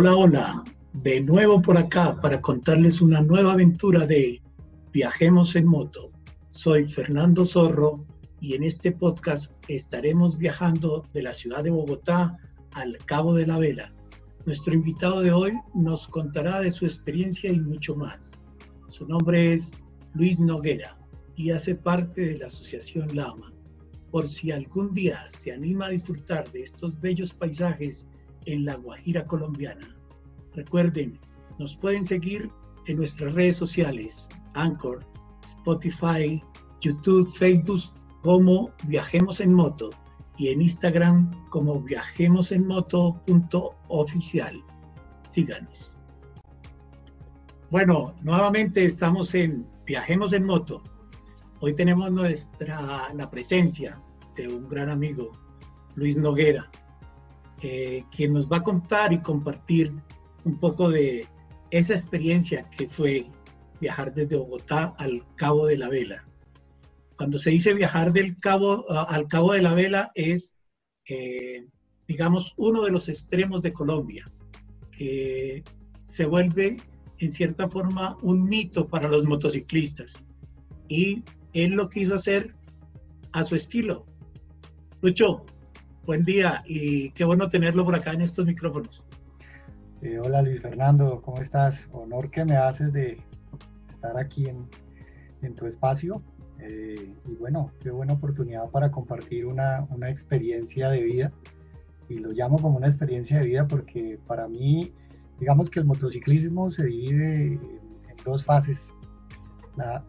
Hola, hola, de nuevo por acá para contarles una nueva aventura de Viajemos en Moto. Soy Fernando Zorro y en este podcast estaremos viajando de la ciudad de Bogotá al Cabo de la Vela. Nuestro invitado de hoy nos contará de su experiencia y mucho más. Su nombre es Luis Noguera y hace parte de la Asociación Lama. Por si algún día se anima a disfrutar de estos bellos paisajes en la Guajira colombiana. Recuerden, nos pueden seguir en nuestras redes sociales, Anchor, Spotify, YouTube, Facebook como Viajemos en Moto y en Instagram como viajemosenmoto.oficial. Síganos. Bueno, nuevamente estamos en Viajemos en Moto. Hoy tenemos nuestra, la presencia de un gran amigo, Luis Noguera, eh, quien nos va a contar y compartir un poco de esa experiencia que fue viajar desde Bogotá al Cabo de la Vela. Cuando se dice viajar del Cabo al Cabo de la Vela es, eh, digamos, uno de los extremos de Colombia, que se vuelve en cierta forma un mito para los motociclistas. Y él lo quiso hacer a su estilo. Lucho, Buen día y qué bueno tenerlo por acá en estos micrófonos. Eh, hola Luis Fernando, ¿cómo estás? Honor que me haces de estar aquí en, tu espacio. Eh, y bueno, qué buena oportunidad para compartir una, una, experiencia de vida. Y lo llamo como una experiencia de vida porque para mí, digamos que el motociclismo se divide en, dos fases.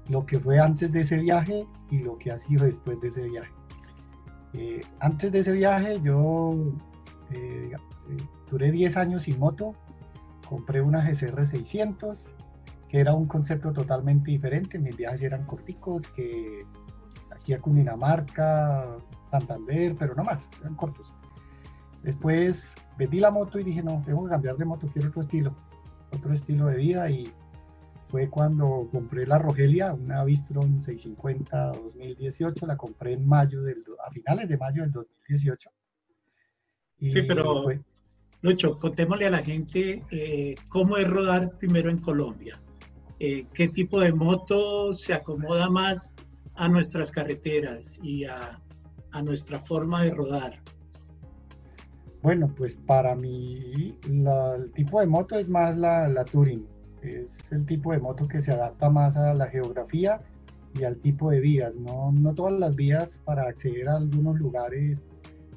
lo que fue antes de ese viaje y lo que ha sido después de ese viaje. Eh, antes de ese viaje yo eh, duré 10 años sin moto, compré una GCR 600, que era un concepto totalmente diferente, mis viajes eran corticos, que aquí a Cundinamarca, Santander, pero no más, eran cortos. Después vendí la moto y dije, no, tengo que cambiar de moto, quiero otro estilo, otro estilo de vida y fue cuando compré la Rogelia, una Vistron 650 2018, la compré en mayo del, a finales de mayo del 2018. sí, pero Lucho, contémosle a la gente eh, cómo es rodar primero en Colombia. Eh, ¿Qué tipo de moto se acomoda más a nuestras carreteras y a, a nuestra forma de rodar? Bueno, pues para mí el tipo de moto es más la, la Touring es el tipo de moto que se adapta más a la geografía y al tipo de vías. No, no todas las vías para acceder a algunos lugares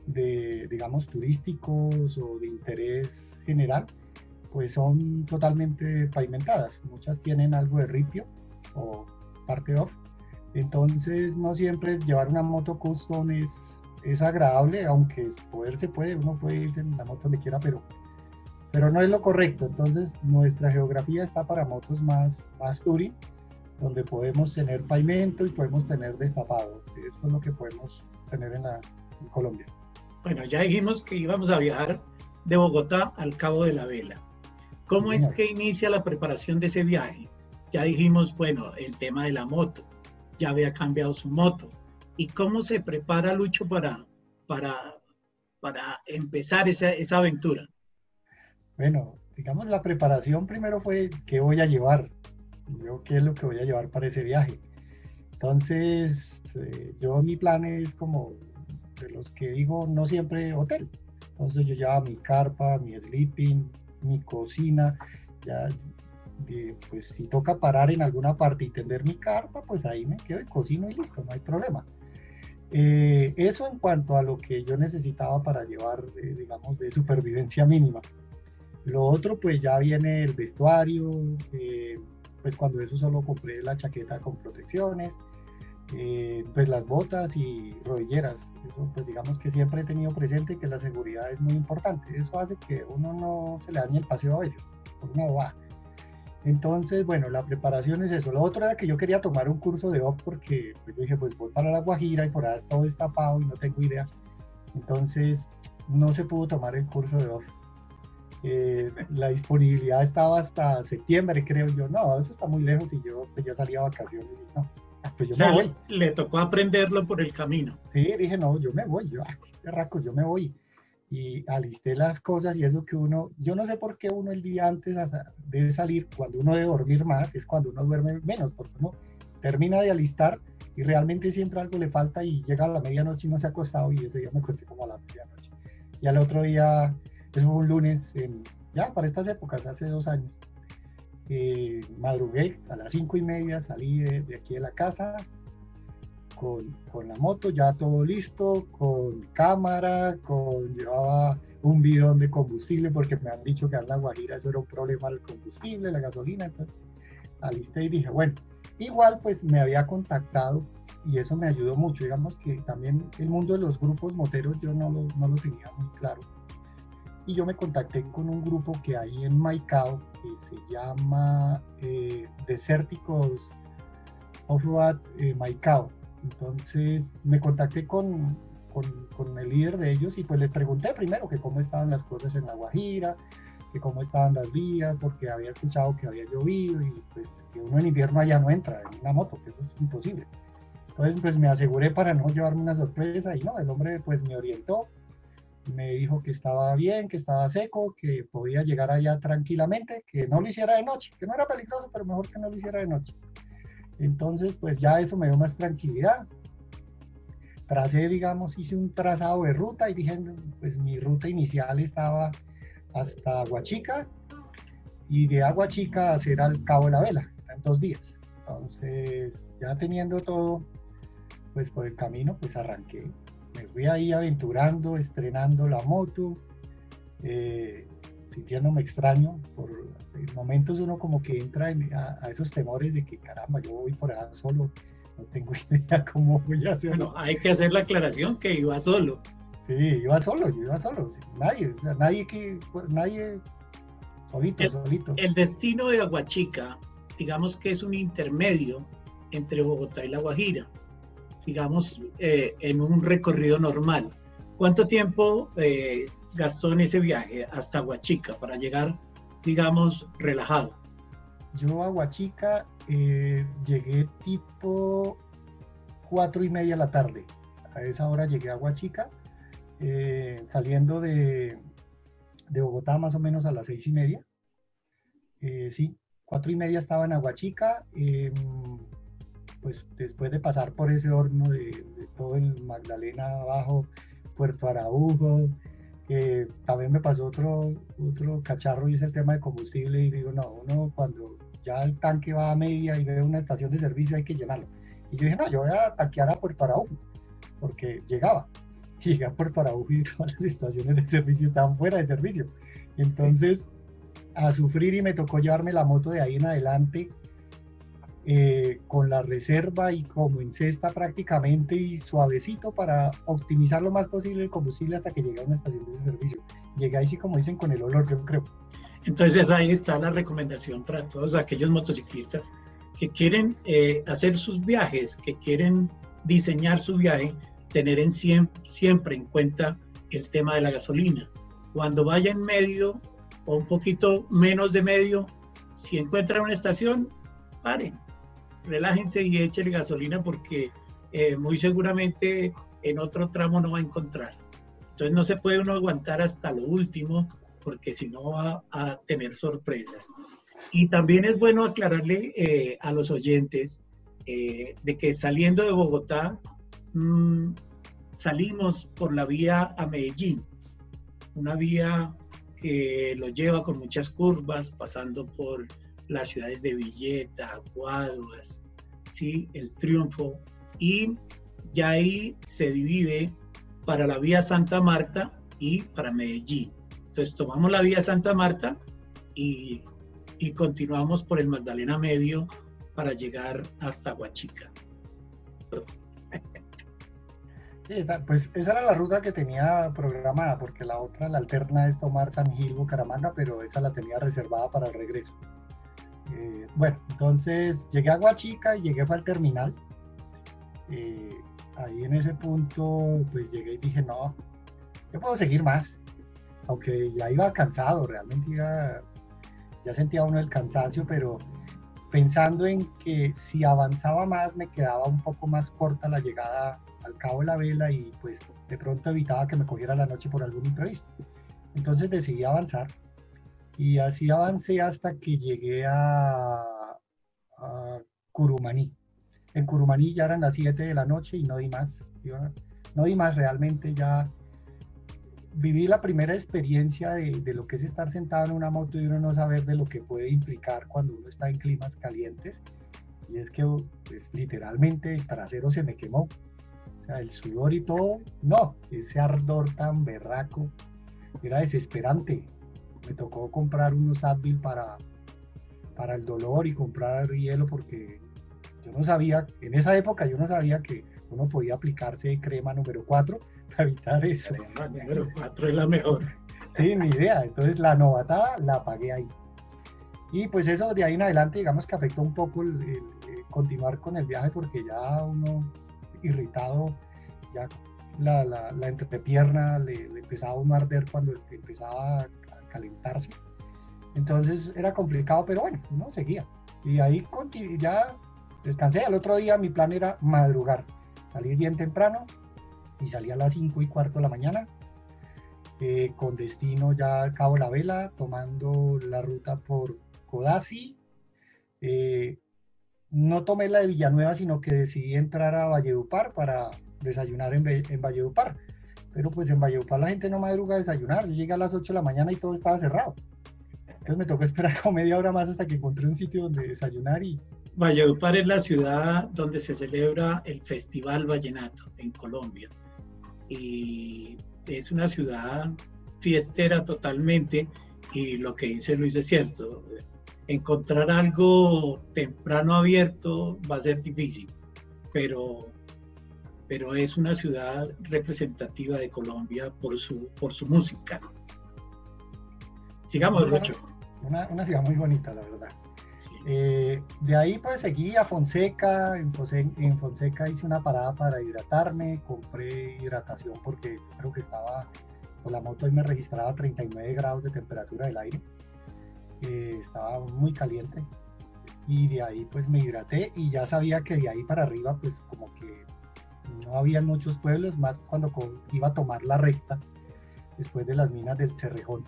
de, digamos, turísticos o de interés general, pues son totalmente pavimentadas. Muchas tienen algo de ripio o parte off. Entonces, no siempre llevar una moto custom es, es agradable, aunque poder se puede, uno puede irse en la moto donde quiera, pero pero no es lo correcto. Entonces, nuestra geografía está para motos más, más touring, donde podemos tener pavimento y podemos tener destapado. Eso es lo que podemos tener en, la, Colombia. Bueno, ya dijimos que íbamos a viajar de Bogotá al Cabo de la Vela. ¿Cómo es que inicia la preparación de ese viaje? Ya dijimos, bueno, el tema de la moto, ya había cambiado su moto. ¿Y cómo se prepara Lucho para, para, para empezar esa, esa aventura? Bueno, digamos, la preparación primero fue qué voy a llevar, yo qué es lo que voy a llevar para ese viaje. Entonces, eh, yo mi plan es como de los que digo, no siempre hotel. Entonces yo llevaba mi carpa, mi sleeping, mi cocina, ya, pues si toca parar en alguna parte y tender mi carpa, pues ahí me quedo y cocino y listo, no hay problema. Eh, eso en cuanto a lo que yo necesitaba para llevar, eh, digamos, de supervivencia mínima. Lo otro, pues ya viene el vestuario, eh, pues cuando eso solo compré la chaqueta con protecciones, eh, pues las botas y rodilleras. Eso, pues digamos que siempre he tenido presente que la seguridad es muy importante. Eso hace que uno no se le dañe el paseo a veces, una va. Entonces, bueno, la preparación es eso. Lo otro era que yo quería tomar un curso de off porque pues, yo dije, pues voy para la Guajira y por ahí todo destapado y no tengo idea. Entonces, no se pudo tomar el curso de off eh, la disponibilidad estaba hasta septiembre, creo yo. No, eso está muy lejos y yo pues, ya salía a vacaciones. Y no, pues yo me voy. Le, tocó aprenderlo por el camino. Sí, dije, no, yo me voy. Yo, qué raco, yo me voy. y alisté las cosas y eso que uno, yo no sé por qué uno el día antes de salir, cuando uno debe dormir más, es cuando uno duerme menos, porque uno termina de alistar y realmente siempre algo le falta y llega a la medianoche y no se ha acostado y ese día me acosté como a la medianoche. Y al otro día, eso fue un lunes, ya para estas épocas, hace dos años, madrugué a las cinco y media, salí de, aquí de la casa, con, la moto, ya todo listo, con cámara, con llevaba un bidón de combustible porque me han dicho que en la Guajira eso era un problema el combustible, la gasolina, entonces alisté y dije, bueno, igual pues me había contactado y eso me ayudó mucho, digamos que también el mundo de los grupos moteros yo no lo, no lo tenía muy claro. Y yo me contacté con un grupo que hay en Maicao que se llama eh, Desérticos Off-Road eh, Maicao entonces me contacté con, con, el líder de ellos y pues les pregunté primero que cómo estaban las cosas en La Guajira, que cómo estaban las vías, porque había escuchado que había llovido y pues que uno en invierno allá no entra en una moto, que eso es imposible. Entonces pues me aseguré para no llevarme una sorpresa y no, el hombre pues me orientó, me dijo que estaba bien, que estaba seco, que podía llegar allá tranquilamente, que no lo hiciera de noche, que no era peligroso, pero mejor que no lo hiciera de noche. Entonces, pues ya eso me dio más tranquilidad. Tracé, digamos, hice un trazado de ruta y dije, pues mi ruta inicial estaba hasta Aguachica y de Aguachica hacer al Cabo de la Vela, en dos días. Entonces, ya teniendo todo, pues por el camino, pues arranqué. Me fui ahí aventurando, estrenando la moto. Eh, sintiéndome extraño, por momentos uno como que entra a, esos temores de que caramba, yo voy por allá solo, no tengo idea cómo voy a hacerlo. Bueno, hay que hacer la aclaración que iba solo. Sí, iba solo, yo iba solo, nadie, nadie que, nadie, solito, solito. El destino de Aguachica, digamos que es un intermedio entre Bogotá y La Guajira, digamos, eh, en un recorrido normal. ¿Cuánto tiempo eh, gastó en ese viaje hasta Huachica para llegar, digamos, relajado? Yo a Huachica eh, llegué tipo cuatro y media de la tarde. A esa hora llegué a Huachica, saliendo de, de, Bogotá más o menos a las seis y media. Sí, cuatro y media estaba en Aguachica. Pues después de pasar por ese horno de, de todo el Magdalena abajo, Puerto Araujo, también me pasó otro, otro cacharro y es el tema de combustible y digo, no, uno cuando ya el tanque va a media y ve una estación de servicio hay que llenarlo. Y yo dije, no, yo voy a tanquear a Puerto Araujo, porque llegaba. Y a Puerto Araujo y todas las estaciones de servicio estaban fuera de servicio. Entonces, a sufrir y me tocó llevarme la moto de ahí en adelante eh, con la reserva y como en cesta prácticamente y suavecito para optimizar lo más posible el combustible hasta que llegue a una estación de servicio. Llegué ahí sí como dicen con el olor, yo creo. Entonces ahí está la recomendación para todos aquellos motociclistas que quieren eh, hacer sus viajes, que quieren diseñar su viaje, tener en siempre en cuenta el tema de la gasolina. Cuando vaya en medio o un poquito menos de medio, si encuentran una estación, paren, relájense y échele gasolina porque eh, muy seguramente en otro tramo no va a encontrar. Entonces no se puede uno aguantar hasta lo último porque si no va a tener sorpresas. Y también es bueno aclararle eh, a los oyentes eh, de que saliendo de Bogotá mm, salimos por la vía a Medellín, una vía que lo lleva con muchas curvas, pasando por las ciudades de Villeta, Guaduas, ¿sí? el Triunfo, y ya ahí se divide para la vía Santa Marta y para Medellín. Entonces tomamos la vía Santa Marta y, y continuamos por el Magdalena Medio para llegar hasta Huachica. pues esa era la ruta que tenía programada, porque la otra, la alterna, es tomar San Gil, Bucaramanga, pero esa la tenía reservada para el regreso. Eh, bueno, entonces llegué a Guachica y llegué al terminal. Eh, ahí en ese punto, pues llegué y dije, no, yo puedo seguir más. Aunque ya iba cansado, realmente ya sentía uno el cansancio, pero pensando en que si avanzaba más me quedaba un poco más corta la llegada al cabo de la vela y pues de pronto evitaba que me cogiera la noche por algún imprevisto. Entonces decidí avanzar y así avancé hasta que llegué a, Curumaní. En Curumaní ya eran las 7 de la noche y no di más. no di más realmente, ya viví la primera experiencia de, de, lo que es estar sentado en una moto y uno no saber de lo que puede implicar cuando uno está en climas calientes. Y es que pues, literalmente el trasero se me quemó. O sea, el sudor y todo, no, ese ardor tan berraco era desesperante. Me tocó comprar unos Advil para, para el dolor y comprar hielo porque yo no sabía, en esa época yo no sabía que uno podía aplicarse crema número 4 para evitar eso. La número 4 es la mejor. Sí, ni idea. Entonces la novatada la pagué ahí. Y pues eso de ahí en adelante, digamos que afectó un poco el, continuar con el viaje porque ya uno irritado, ya la, la, la entrepierna le, le, empezaba a uno arder cuando empezaba a calentarse. Entonces era complicado, pero bueno, uno seguía. Y ahí ya descansé. Al otro día mi plan era madrugar, salir bien temprano y salí a las 5 y cuarto de la mañana. Eh, con destino ya al Cabo La Vela, tomando la ruta por Codazzi. Eh, no tomé la de Villanueva, sino que decidí entrar a Valledupar para desayunar en, en Valledupar. Pero pues en Valledupar la gente no madruga a desayunar. Yo llegué a las 8 de la mañana y todo estaba cerrado. Entonces me tocó esperar como media hora más hasta que encontré un sitio donde desayunar y... Valledupar es la ciudad donde se celebra el Festival Vallenato en Colombia. Y es una ciudad fiestera totalmente y lo que dice Luis es cierto. Encontrar algo temprano abierto va a ser difícil, pero, pero es una ciudad representativa de Colombia por su, por su música. Sigamos, Lucho. Una, ciudad muy bonita, la verdad. Eh, de ahí pues seguí a Fonseca, en, Fonseca hice una parada para hidratarme, compré hidratación porque creo que estaba, con la moto y me registraba 39 grados de temperatura del aire, eh, estaba muy caliente y de ahí pues me hidraté y ya sabía que de ahí para arriba pues como que no había muchos pueblos, más cuando iba a tomar la recta después de las minas del Cerrejón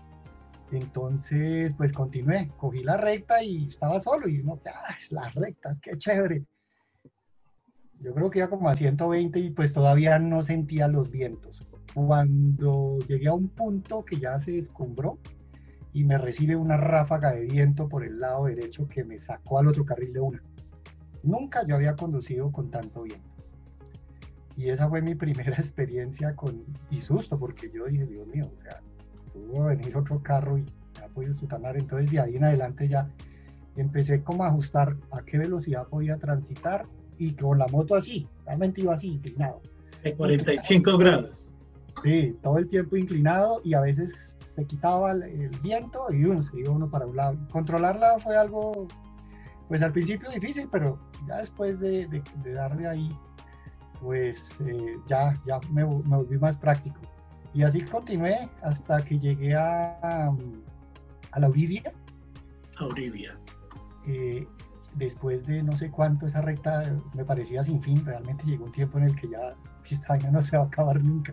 entonces, pues continué, cogí la recta y estaba solo y uno, ah, las rectas, qué chévere. Yo creo que iba como a 120 y pues todavía no sentía los vientos. Cuando llegué a un punto que ya se descumbró y me recibe una ráfaga de viento por el lado derecho que me sacó al otro carril de una. Nunca yo había conducido con tanto viento. Y esa fue mi primera experiencia con, y susto, porque yo dije, Dios mío, o sea, pudo venir otro carro y ha podido sutanar. Entonces de ahí en adelante ya empecé como a ajustar a qué velocidad podía transitar y con la moto así, realmente iba así, inclinado. De 45 grados. Sí, todo el tiempo inclinado y a veces se quitaba el, viento y uno se iba uno para un lado. Controlarla fue algo, pues al principio difícil, pero ya después de, de, darle ahí, pues eh, ya, ya me, me volví más práctico. Y así continué hasta que llegué a, a la Uribia. A Uribia. Eh, después de no sé cuánto esa recta me parecía sin fin, realmente llegó un tiempo en el que ya esta año no se va a acabar nunca.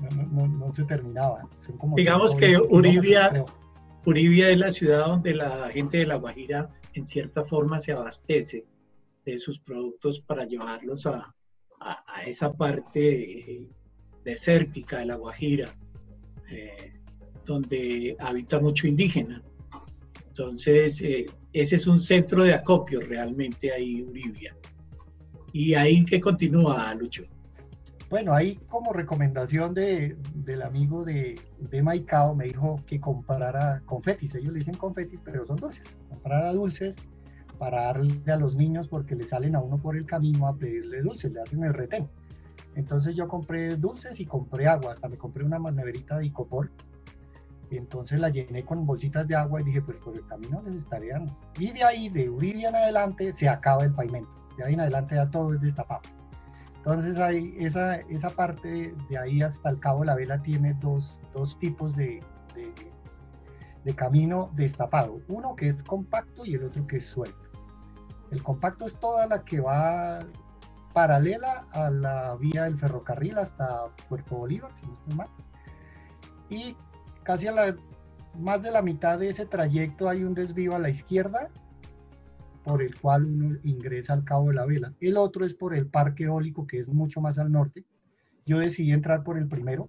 No, no, no, se terminaba. Digamos que Uribia, Uribia es la ciudad donde la gente de La Guajira en cierta forma se abastece de sus productos para llevarlos a, a, esa parte desértica de la Guajira, eh, donde habita mucho indígena. Entonces, eh, ese es un centro de acopio realmente ahí, Uribia. ¿Y ahí que continúa, Lucho? Bueno, ahí como recomendación de, del amigo de, de Maicao me dijo que comprara confetis. Ellos le dicen confetis, pero son dulces. Comprara dulces para darle a los niños porque le salen a uno por el camino a pedirle dulces, le hacen el retén. Entonces yo compré dulces y compré agua, hasta me compré una neverita de icopor. Entonces la llené con bolsitas de agua y dije, pues por el camino les estaré dando. Y de ahí, de Uribe en adelante, se acaba el pavimento. De ahí en adelante ya todo es destapado. Entonces ahí, esa, esa parte de ahí hasta el Cabo de la Vela tiene dos, dos tipos de, de, de camino destapado. Uno que es compacto y el otro que es suelto. El compacto es toda la que va paralela a la vía del ferrocarril hasta Puerto Bolívar, si no estoy mal. Y casi a la, más de la mitad de ese trayecto hay un desvío a la izquierda por el cual uno ingresa al Cabo de la Vela. El otro es por el parque eólico, que es mucho más al norte. Yo decidí entrar por el primero.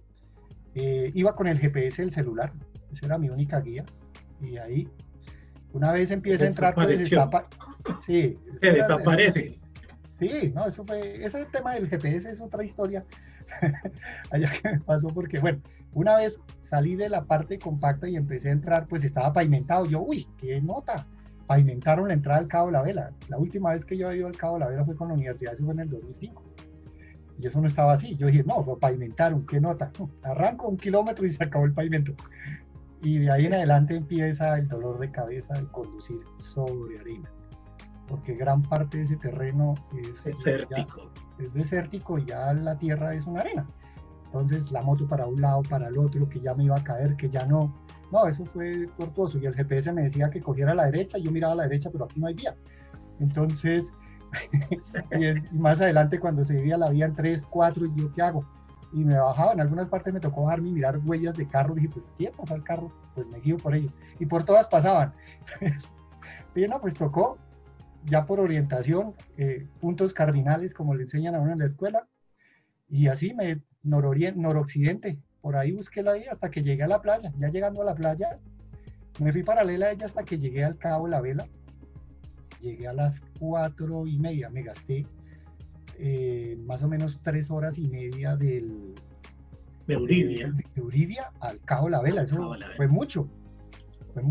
Eh, iba con el GPS del celular, esa era mi única guía. Y ahí, una vez empieza a entrar, pues, sí, se desaparece. Sí, no, eso fue, ese tema del GPS es otra historia. Allá que me pasó porque, bueno, una vez salí de la parte compacta y empecé a entrar, pues estaba pavimentado. Yo, uy, qué nota pavimentaron la entrada al Cabo de la Vela. La última vez que yo había ido al Cabo de la Vela fue con la universidad, eso fue en el 2005. Y eso no estaba así. Yo dije, no, lo pavimentaron, qué nota. Arranco un kilómetro y se acabó el pavimento. Y de ahí en adelante empieza el dolor de cabeza de conducir sobre arena. Porque gran parte de ese terreno es desértico. es desértico y ya la tierra es una arena. Entonces la moto para un lado, para el otro, que ya me iba a caer, que ya no, no, eso fue tortuoso. Y el GPS me decía que cogiera a la derecha, yo miraba a la derecha, pero aquí no hay vía. Entonces, y, más adelante cuando se vivía la vía en 3, 4, y yo, ¿qué hago? Y me bajaba, en algunas partes me tocó bajarme y mirar huellas de carro. Dije, pues, ¿qué pasar el carro? Pues me guío por ello. Y por todas pasaban. y no, pues tocó, ya por orientación, eh, puntos cardinales, como le enseñan a uno en la escuela. Y así me noroccidente, por ahí busqué la vía hasta que llegué a la playa. Ya llegando a la playa, me fui paralela a ella hasta que llegué al Cabo La Vela. Llegué a las cuatro y media, me gasté eh, más o menos tres horas y media del, de Uridia. De, Uridia al Cabo La Vela. Eso fue mucho.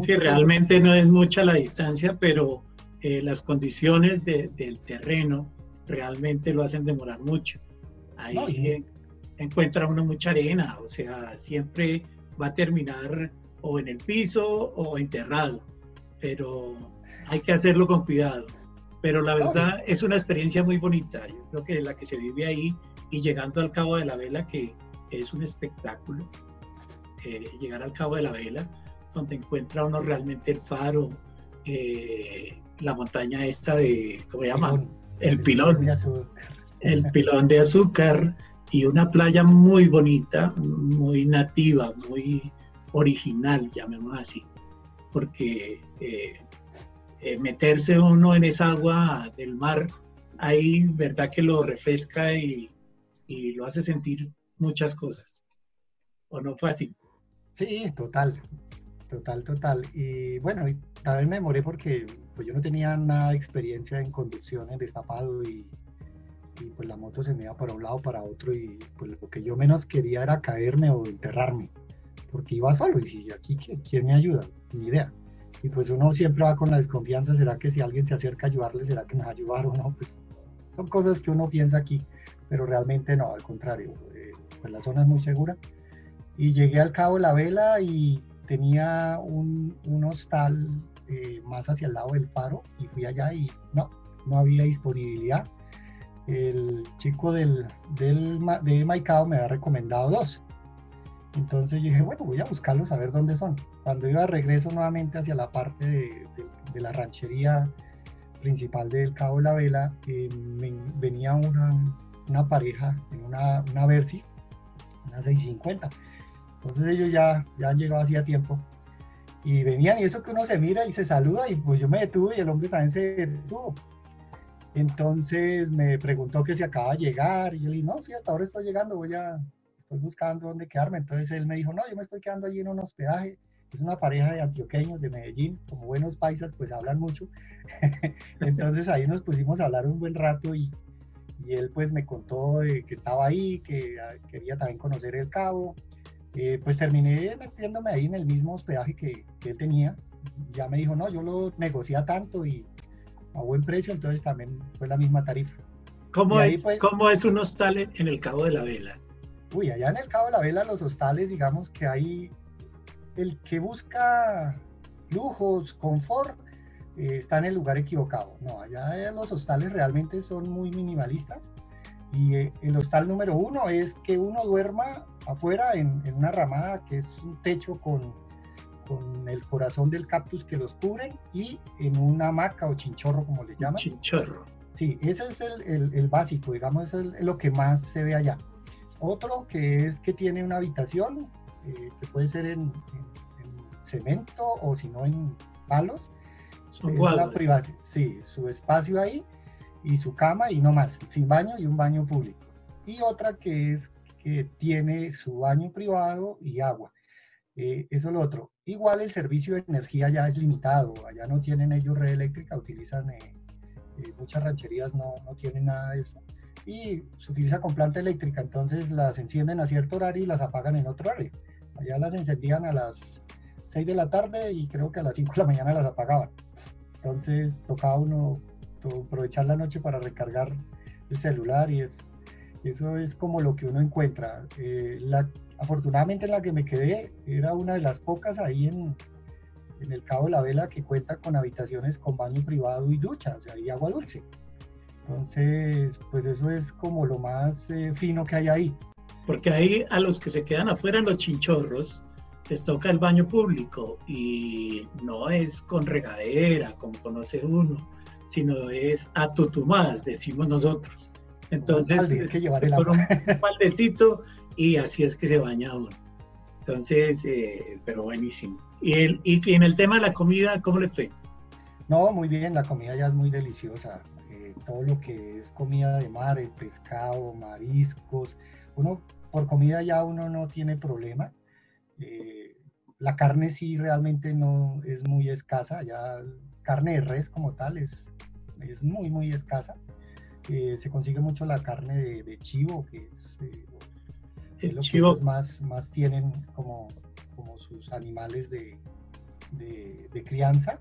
sí, realmente no es mucha la distancia, pero eh, las condiciones del terreno realmente lo hacen demorar mucho. Ahí encuentra uno mucha arena, o sea, siempre va a terminar o en el piso o enterrado, pero hay que hacerlo con cuidado. Pero la verdad es una experiencia muy bonita, yo creo que la que se vive ahí y llegando al Cabo de la Vela, que es un espectáculo, eh, llegar al Cabo de la Vela, donde encuentra uno realmente el faro, eh, la montaña esta de, ¿cómo se llama? El pilón. El pilón de azúcar y una playa muy bonita, muy nativa, muy original, llamemos así, porque eh, eh, meterse uno en esa agua del mar, ahí verdad que lo refresca y, y lo hace sentir muchas cosas. ¿O no fue así? Sí, total, total, total. Y bueno, también me demoré porque pues, yo no tenía nada de experiencia en conducción en destapado y y pues la moto se me iba para un lado para otro y pues lo que yo menos quería era caerme o enterrarme porque iba solo y dije, aquí quién me ayuda, ni idea. Y pues uno siempre va con la desconfianza, ¿será que si alguien se acerca a ayudarle, será que a ayudar o no? Pues son cosas que uno piensa aquí, pero realmente no, al contrario, eh, pues la zona es muy segura. Y llegué al Cabo de la Vela y tenía un, un hostal eh, más hacia el lado del faro y fui allá y no, no había disponibilidad el chico del, del, de Maicao me había recomendado dos. Entonces yo dije, bueno, voy a buscarlos a ver dónde son. Cuando iba de regreso nuevamente hacia la parte de, la ranchería principal del Cabo de la Vela, eh, venía una, una, pareja en una, una Versys, una 650. Entonces ellos ya, ya han llegado hacía tiempo. Y venían y eso que uno se mira y se saluda y pues yo me detuve y el hombre también se detuvo. Entonces me preguntó que si acaba de llegar y yo le dije, no, sí, hasta ahora estoy llegando, voy a, estoy buscando dónde quedarme. Entonces él me dijo, no, yo me estoy quedando allí en un hospedaje. Es una pareja de antioqueños de Medellín, como buenos paisas, pues hablan mucho. Entonces ahí nos pusimos a hablar un buen rato y, y él pues me contó que estaba ahí, que ah, quería también conocer el cabo. Eh, pues terminé metiéndome ahí en el mismo hospedaje que, que él tenía. Ya me dijo, no, yo lo negocié tanto y a buen precio, entonces también fue la misma tarifa. ¿Cómo, es, pues ¿cómo es un hostal en el Cabo de la Vela? Uy, allá en el Cabo de la Vela los hostales, digamos que hay el que busca lujos, confort, eh, está en el lugar equivocado. No, allá los hostales realmente son muy minimalistas. Y eh, el hostal número uno es que uno duerma afuera en, en, una ramada que es un techo con con el corazón del cactus que los cubre y en una hamaca o chinchorro, como le llaman. Chinchorro. Sí, ese es el, básico, digamos, es lo que más se ve allá. Otro que es que tiene una habitación, eh, que puede ser en, cemento o si no en palos. Son Sí, su espacio ahí y su cama y no más, sin baño y un baño público. Y otra que es que tiene su baño privado y agua. Eh, eso es lo otro. Igual el servicio de energía ya es limitado, allá no tienen ellos red eléctrica, utilizan, eh, eh, muchas rancherías no, no, tienen nada de eso. Y se utiliza con planta eléctrica, entonces las encienden a cierto horario y las apagan en otro horario. Allá las encendían a las 6 de la tarde y creo que a las 5 de la mañana las apagaban. Entonces tocaba uno aprovechar la noche para recargar el celular y eso es como lo que uno encuentra. la Afortunadamente la que me quedé era una de las pocas ahí en, en el Cabo de la Vela que cuenta con habitaciones con baño privado y ducha, o sea, y agua dulce. Entonces, pues eso es como lo más eh, fino que hay ahí. Porque ahí a los que se quedan afuera en los chinchorros les toca el baño público y no es con regadera, como conoce uno, sino es a tutumadas, decimos nosotros. Entonces, hay que llevar el por un maldecito y así es que se baña uno. Entonces, eh, pero buenísimo. ¿Y, el, y en el tema de la comida, ¿cómo le fue? No, muy bien, la comida ya es muy deliciosa. Eh, todo lo que es comida de mar, el pescado, mariscos, uno por comida ya uno no tiene problema. Eh, la carne sí realmente no es muy escasa, ya carne de res como tal es, es muy, muy escasa. se consigue mucho la carne de, de chivo, que es los más, más tienen como, como sus animales de, de, crianza.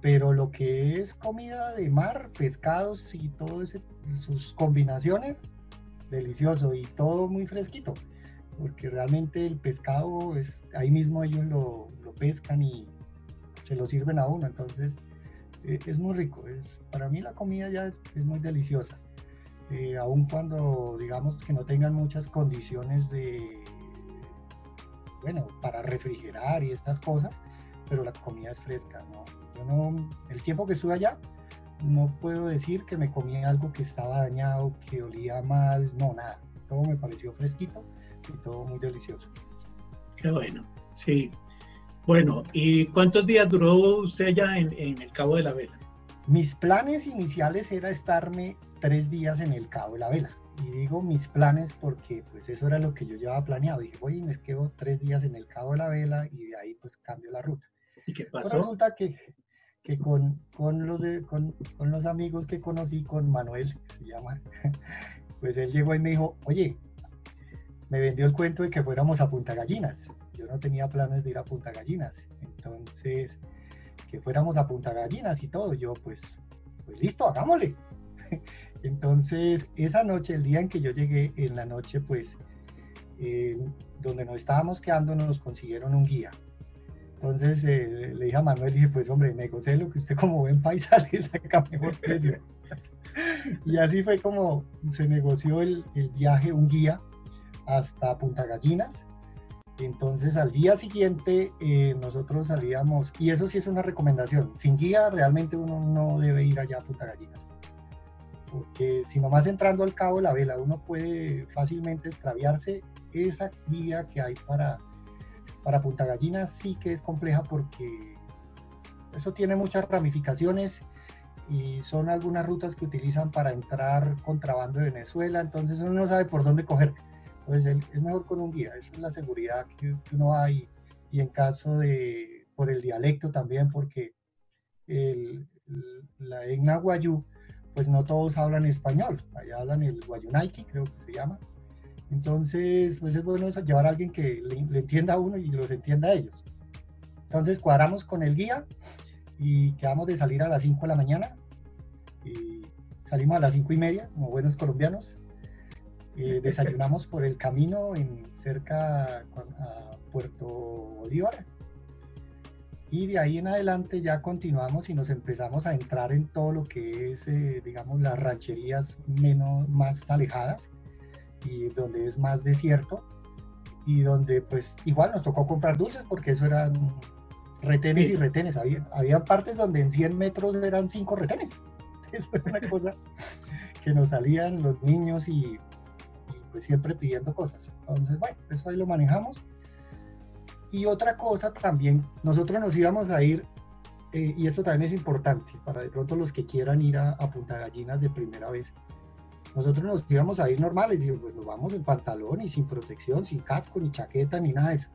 Pero lo que es comida de mar, pescados y todo ese, sus combinaciones, delicioso y todo muy fresquito. Porque realmente el pescado es, ahí mismo ellos lo, pescan y se lo sirven a uno. Entonces e, es muy rico. Es, para mí la comida ya es, es muy deliciosa eh, aun cuando digamos que no tengan muchas condiciones de, bueno, para refrigerar y estas cosas, pero la comida es fresca, ¿no? Yo no, el tiempo que estuve allá, no puedo decir que me comí algo que estaba dañado, que olía mal, no, nada. Todo me pareció fresquito y todo muy delicioso. Qué bueno, sí. Bueno, ¿y cuántos días duró usted allá en, en el Cabo de la Vela? Mis planes iniciales era estarme tres días en el Cabo de la Vela. Y digo mis planes porque pues eso era lo que yo llevaba planeado. Dije, voy y me quedo tres días en el Cabo de la Vela y de ahí pues cambio la ruta. ¿Y qué pasó? Pero resulta que, que con, con, los con, con, los amigos que conocí, con Manuel, se llama, pues él llegó y me dijo, oye, me vendió el cuento de que fuéramos a Punta Gallinas. Yo no tenía planes de ir a Punta Gallinas. Entonces que fuéramos a Punta Gallinas y todo. Yo, pues, pues listo, hagámosle. Entonces, esa noche, el día en que yo llegué, en la noche, pues, eh, donde nos estábamos quedando, nos consiguieron un guía. Entonces eh, le dije a Manuel, dije, pues hombre, negocié lo que usted como buen paisa le saca mejor precio. y así fue como se negoció el, el viaje, un guía hasta Punta Gallinas. Entonces al día siguiente eh, nosotros salíamos, y eso sí es una recomendación, sin guía realmente uno no debe ir allá a Punta Gallinas, porque si nomás entrando al cabo de la vela uno puede fácilmente extraviarse, esa guía que hay para, para Punta Gallinas sí que es compleja porque eso tiene muchas ramificaciones y son algunas rutas que utilizan para entrar contrabando de Venezuela, entonces uno no sabe por dónde coger pues es mejor con un guía, esa es la seguridad que, uno hay y en caso de, por el dialecto también, porque la etnia guayú, pues no todos hablan español, allá hablan el guayunaiki, creo que se llama. Entonces, pues es bueno llevar a alguien que le, entienda a uno y los entienda a ellos. Entonces cuadramos con el guía y quedamos de salir a las 5 de la mañana y salimos a las 5 y media como buenos colombianos eh, desayunamos por el camino en cerca a Puerto Bolívar. Y de ahí en adelante ya continuamos y nos empezamos a entrar en todo lo que es, eh, digamos, las rancherías menos, más alejadas y donde es más desierto y donde pues igual nos tocó comprar dulces porque eso eran retenes y retenes. Había, había partes donde en 100 metros eran 5 retenes. Eso es una cosa que nos salían los niños y, pues siempre pidiendo cosas. Entonces, bueno, eso ahí lo manejamos. Y otra cosa también, nosotros nos íbamos a ir, eh, y esto también es importante, para de pronto los que quieran ir a, a Punta Gallinas de primera vez, nosotros nos íbamos a ir normales, y pues nos vamos en pantalón y sin protección, sin casco, ni chaqueta, ni nada de eso.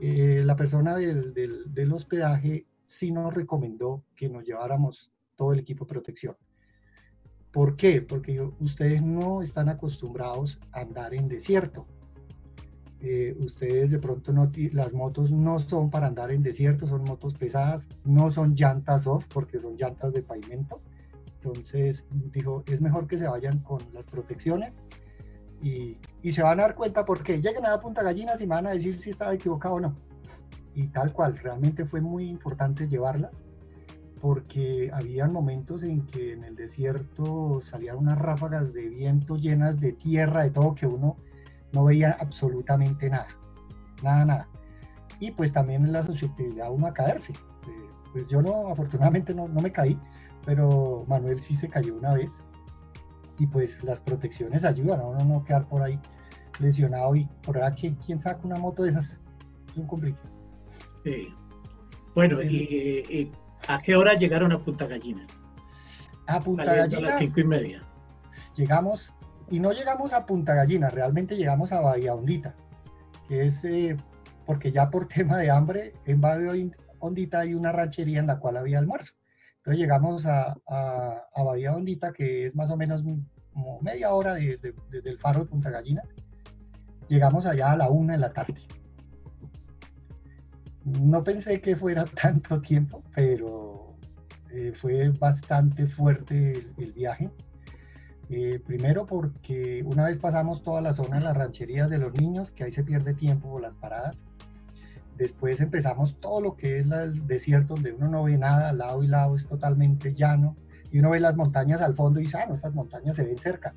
Eh, la persona del, del, del, hospedaje sí nos recomendó que nos lleváramos todo el equipo de protección. ¿Por qué? Porque ustedes no están acostumbrados a andar en desierto. Eh, ustedes de pronto no, las motos no son para andar en desierto, son motos pesadas, no son llantas off porque son llantas de pavimento entonces dijo, es mejor que se vayan con las protecciones y, se van a dar cuenta porque lleguen a Punta Gallinas y me van a decir si estaba equivocado o no. Y tal cual, realmente fue muy importante llevarlas porque había momentos en que en el desierto salían unas ráfagas de viento llenas de tierra, de todo, que uno no veía absolutamente nada, nada, nada. Y pues también la susceptibilidad uno a caerse. Eh, pues yo no, afortunadamente no, no me caí, pero Manuel sí se cayó una vez. Y pues las protecciones ayudan a uno no quedar por ahí lesionado y por ahí quién saca una moto de esas es un conflicto. Sí. bueno y, a qué hora llegaron a Punta Gallinas a Punta Gallinas a las cinco y media. Llegamos y no llegamos a Punta Gallinas realmente llegamos a Bahía Hondita que es eh, porque ya por tema de hambre en Bahía Hondita hay una ranchería en la cual había almuerzo entonces llegamos a, a, Bahía Hondita, que es más o menos media hora desde, el faro de Punta Gallina. Llegamos allá a la una de la tarde. No pensé que fuera tanto tiempo, pero eh, fue bastante fuerte el, viaje. Eh, primero porque una vez pasamos toda la zona de las rancherías de los niños, que ahí se pierde tiempo por las paradas. Después empezamos todo lo que es el desierto, donde uno no ve nada, al lado y lado es totalmente llano, y uno ve las montañas al fondo y dice, ah, no, esas montañas se ven cerca.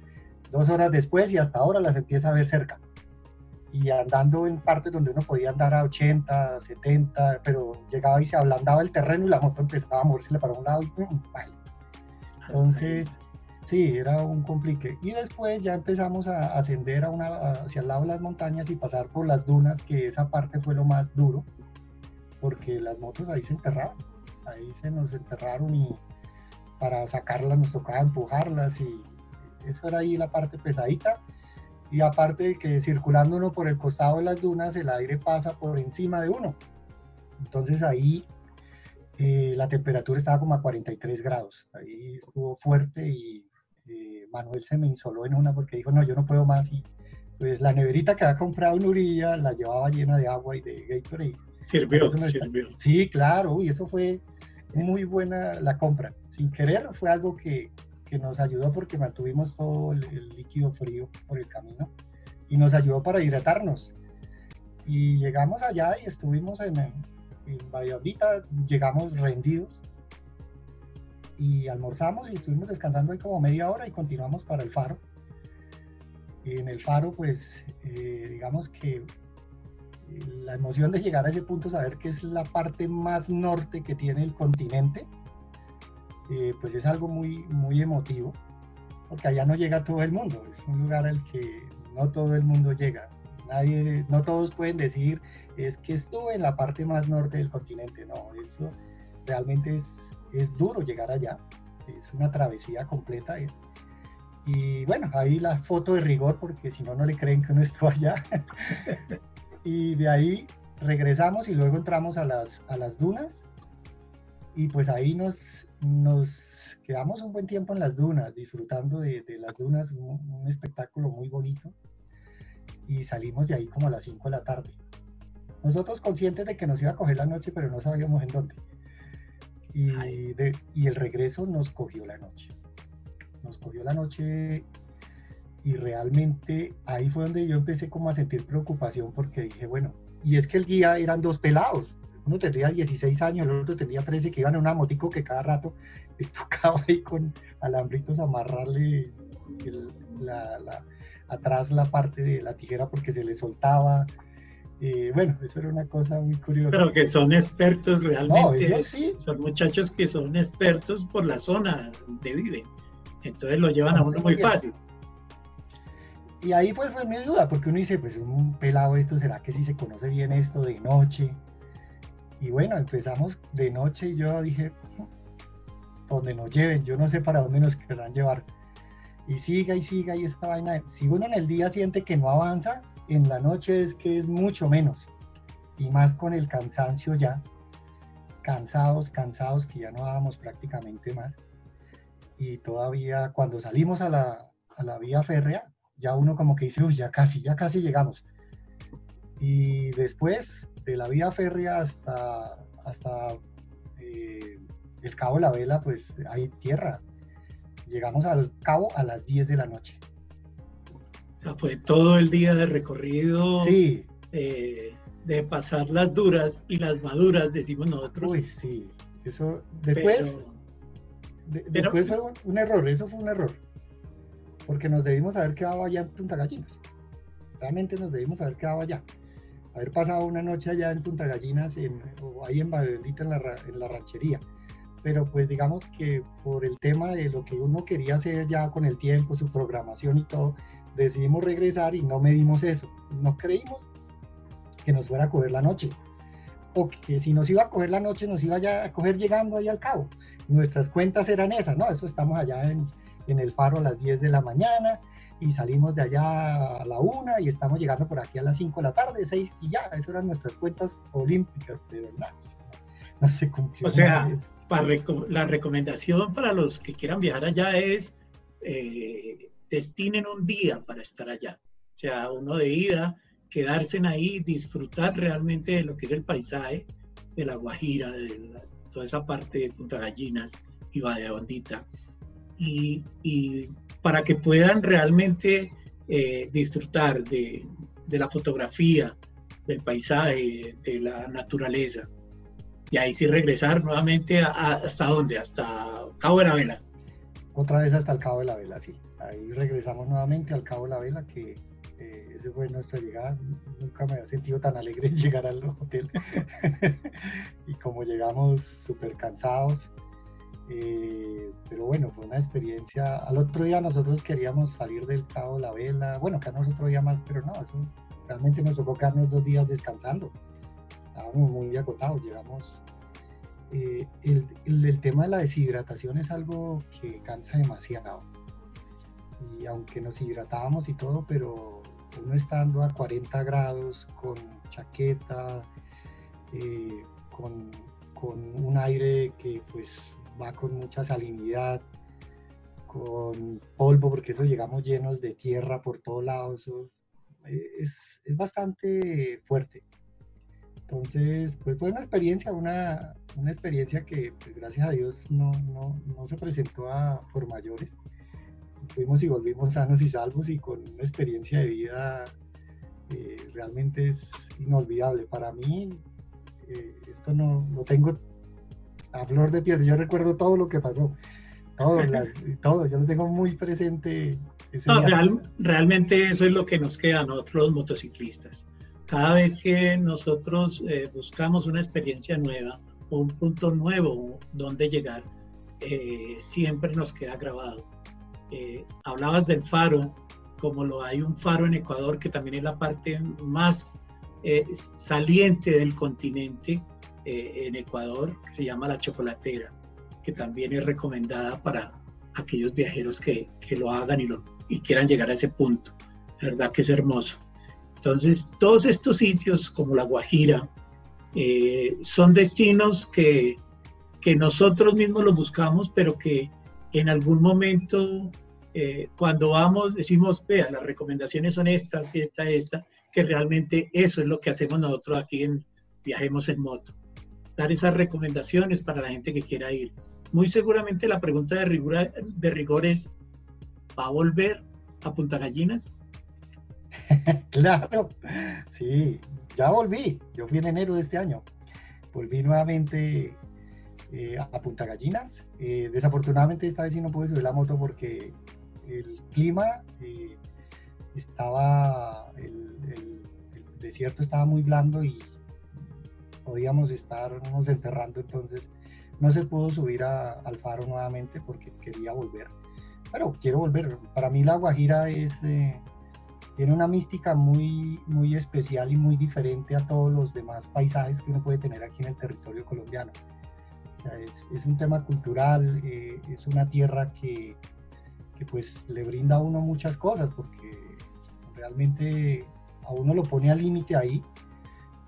Dos horas después y hasta ahora las empieza a ver cerca. Y andando en partes donde uno podía andar a 80, 70, pero llegaba y se ablandaba el terreno y la moto empezaba a moverse para un lado y ¡pum! Entonces, Sí, era un complique. Y después ya empezamos a ascender hacia el lado de las montañas y pasar por las dunas, que esa parte fue lo más duro, porque las motos ahí se enterraban. Ahí se nos enterraron y para sacarlas nos tocaba empujarlas y eso era ahí la parte pesadita. Y aparte de que circulando uno por el costado de las dunas, el aire pasa por encima de uno. Entonces ahí eh, la temperatura estaba como a 43 grados. Ahí estuvo fuerte y eh, Manuel se me insoló en una porque dijo, no, yo no puedo más. Y pues la neverita que había comprado en Urilla la llevaba llena de agua y de Gatorade. Sirvió, sirvió. Sí, claro, y eso fue muy buena la compra. Sin querer, fue algo que, que nos ayudó porque mantuvimos todo el, líquido frío por el camino y nos ayudó para hidratarnos. Y llegamos allá y estuvimos en, en Valladolid, llegamos rendidos y almorzamos y estuvimos descansando ahí como media hora y continuamos para el faro. En el faro, pues, eh, digamos que eh, la emoción de llegar a ese punto, saber que es la parte más norte que tiene el continente, eh, pues es algo muy, muy emotivo, porque allá no llega todo el mundo, es un lugar al que no todo el mundo llega. Nadie, no todos pueden decir, es que estuve en la parte más norte del continente, no, eso realmente es es duro llegar allá, es una travesía completa. y bueno, ahí la foto de rigor, porque si no, no le creen que uno estuvo allá. y de ahí regresamos y luego entramos a las, a las dunas. Y pues ahí nos, nos quedamos un buen tiempo en las dunas, disfrutando de, las dunas, un, espectáculo muy bonito. Y salimos de ahí como a las 5 de la tarde. Nosotros conscientes de que nos iba a coger la noche, pero no sabíamos en dónde. Y, y el regreso nos cogió la noche. Nos cogió la noche y realmente ahí fue donde yo empecé como a sentir preocupación porque dije, bueno, y es que el guía eran dos pelados, uno tendría 16 años, el otro tendría 13, que iban en una motico que cada rato les tocaba ahí con alambritos amarrarle la, la, atrás la parte de la tijera porque se le soltaba. Y bueno, eso era una cosa muy curiosa. Pero que son expertos realmente. Son muchachos que son expertos por la zona donde viven. Entonces lo llevan a uno muy fácil. Y ahí pues fue mi duda, porque uno dice, pues un pelado esto, ¿será que si se conoce bien esto de noche? Y bueno, empezamos de noche y yo dije, donde nos lleven, yo no sé para dónde nos querrán llevar. Y siga y siga y esta vaina, si uno en el día siente que no avanza, en la noche es que es mucho menos. Y más con el cansancio ya, cansados, cansados, que ya no dábamos prácticamente más. Y todavía cuando salimos a la, a la vía férrea, ya uno como que dice, uy, ya casi, ya casi llegamos. Y después de la vía férrea hasta, hasta eh, el Cabo de la Vela, pues hay tierra. Llegamos al cabo a las 10 de la noche. O sea, fue todo el día de recorrido. Sí. Eh, de pasar las duras y las maduras, decimos nosotros. Uy, sí. Eso después, después fue un error, eso fue un error. Porque nos debimos haber quedado allá en Punta Gallinas. Realmente nos debimos haber quedado allá. Haber pasado una noche allá en Punta Gallinas o ahí en Badendita en la, en la ranchería pero pues digamos que por el tema de lo que uno quería hacer ya con el tiempo, su programación y todo, decidimos regresar y no medimos eso. No creímos que nos fuera a coger la noche. O que si nos iba a coger la noche, nos iba ya a coger llegando ahí al cabo. Nuestras cuentas eran esas, ¿no? Eso estamos allá en, en el faro a las 10 de la mañana y salimos de allá a la 1 y estamos llegando por aquí a las 5 de la tarde, 6 y ya. Eso eran nuestras cuentas olímpicas, de verdad. No se cumplió. O sea, para la recomendación para los que quieran viajar allá es eh, destinen un día para estar allá. O sea, uno de ida, quedarse ahí, disfrutar realmente de lo que es el paisaje, de la Guajira, de toda esa parte de Punta Gallinas y Valladolid. Y, y para que puedan realmente eh, disfrutar de, la fotografía, del paisaje, de la naturaleza. Y ahí sí regresar nuevamente hasta dónde, hasta Cabo de la Vela. Otra vez hasta el Cabo de la Vela, sí. Ahí regresamos nuevamente al Cabo de la Vela, que eh, ese fue nuestra llegada. Nunca me había sentido tan alegre llegar al hotel. y como llegamos súper cansados. Eh, pero bueno, fue una experiencia. Al otro día nosotros queríamos salir del Cabo de la Vela. Bueno, quedarnos otro día más, pero no, eso realmente nos tocó quedarnos dos días descansando. Estábamos muy agotados, llegamos eh, el, el, tema de la deshidratación es algo que cansa demasiado. Y aunque nos hidratábamos y todo, pero uno estando a 40 grados con chaqueta, eh, con, con, un aire que pues va con mucha salinidad, con polvo, porque eso llegamos llenos de tierra por todos lados, eh, es, es bastante fuerte. Entonces, pues fue una experiencia, una, una experiencia que pues, gracias a Dios no, no, no se presentó a, por mayores. Fuimos y volvimos sanos y salvos y con una experiencia de vida eh, realmente es inolvidable. Para mí, eh, esto no, no tengo a flor de piel. Yo recuerdo todo lo que pasó, todo, todo. Yo lo tengo muy presente. realmente eso es lo que nos queda a nosotros los motociclistas cada vez que nosotros eh, buscamos una experiencia nueva o un punto nuevo donde llegar, eh, siempre nos queda grabado. Eh, hablabas del faro, como lo hay un faro en Ecuador, que también es la parte más saliente del continente en Ecuador, que se llama la chocolatera, que también es recomendada para aquellos viajeros que, que lo hagan y, lo, y quieran llegar a ese punto. La verdad que es hermoso. Entonces, todos estos sitios como La Guajira eh, son destinos que, que, nosotros mismos los buscamos, pero que en algún momento, eh, cuando vamos, decimos, vea, las recomendaciones son estas, esta, esta, que realmente eso es lo que hacemos nosotros aquí en Viajemos en Moto. Dar esas recomendaciones para la gente que quiera ir. Muy seguramente la pregunta de rigor, de rigor es, ¿va a volver a Punta Gallinas? claro, sí, ya volví. Yo fui en enero de este año. Volví nuevamente eh, a Punta Gallinas. Eh, desafortunadamente esta vez sí no pude subir la moto porque el clima eh, estaba, el, desierto estaba muy blando y podíamos estarnos enterrando, entonces no se pudo subir al faro nuevamente porque quería volver. Pero quiero volver. Para mí la Guajira es, tiene una mística muy, muy especial y muy diferente a todos los demás paisajes que uno puede tener aquí en el territorio colombiano. es, un tema cultural, eh, es una tierra que, que pues le brinda a uno muchas cosas porque realmente a uno lo pone al límite ahí.